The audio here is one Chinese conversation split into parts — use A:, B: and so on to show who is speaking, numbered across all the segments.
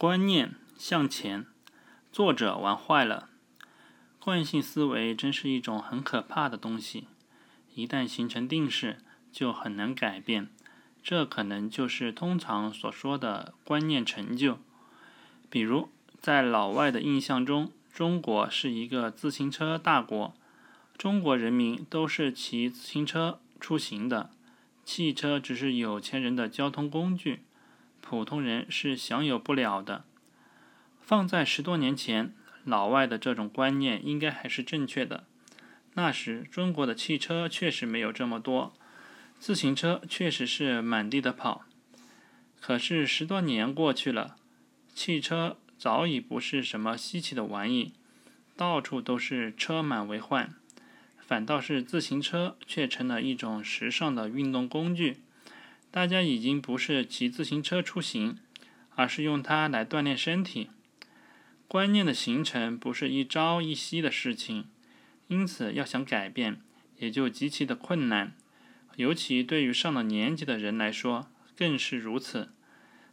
A: 观念向前，作者玩坏了。惯性思维真是一种很可怕的东西，一旦形成定式，就很难改变。这可能就是通常所说的观念成就。比如，在老外的印象中，中国是一个自行车大国，中国人民都是骑自行车出行的，汽车只是有钱人的交通工具。普通人是享有不了的。放在十多年前，老外的这种观念应该还是正确的。那时中国的汽车确实没有这么多，自行车确实是满地的跑。可是十多年过去了，汽车早已不是什么稀奇的玩意，到处都是车满为患，反倒是自行车却成了一种时尚的运动工具。大家已经不是骑自行车出行，而是用它来锻炼身体。观念的形成不是一朝一夕的事情，因此要想改变，也就极其的困难。尤其对于上了年纪的人来说，更是如此。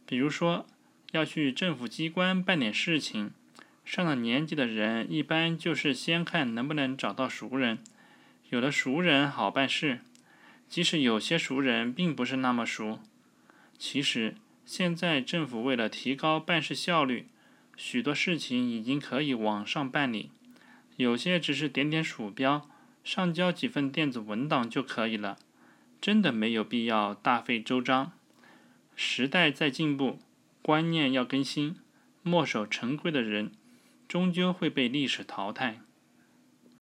A: 比如说，要去政府机关办点事情，上了年纪的人一般就是先看能不能找到熟人，有了熟人好办事。即使有些熟人并不是那么熟，其实现在政府为了提高办事效率，许多事情已经可以网上办理，有些只是点点鼠标，上交几份电子文档就可以了，真的没有必要大费周章。时代在进步，观念要更新，墨守成规的人终究会被历史淘汰。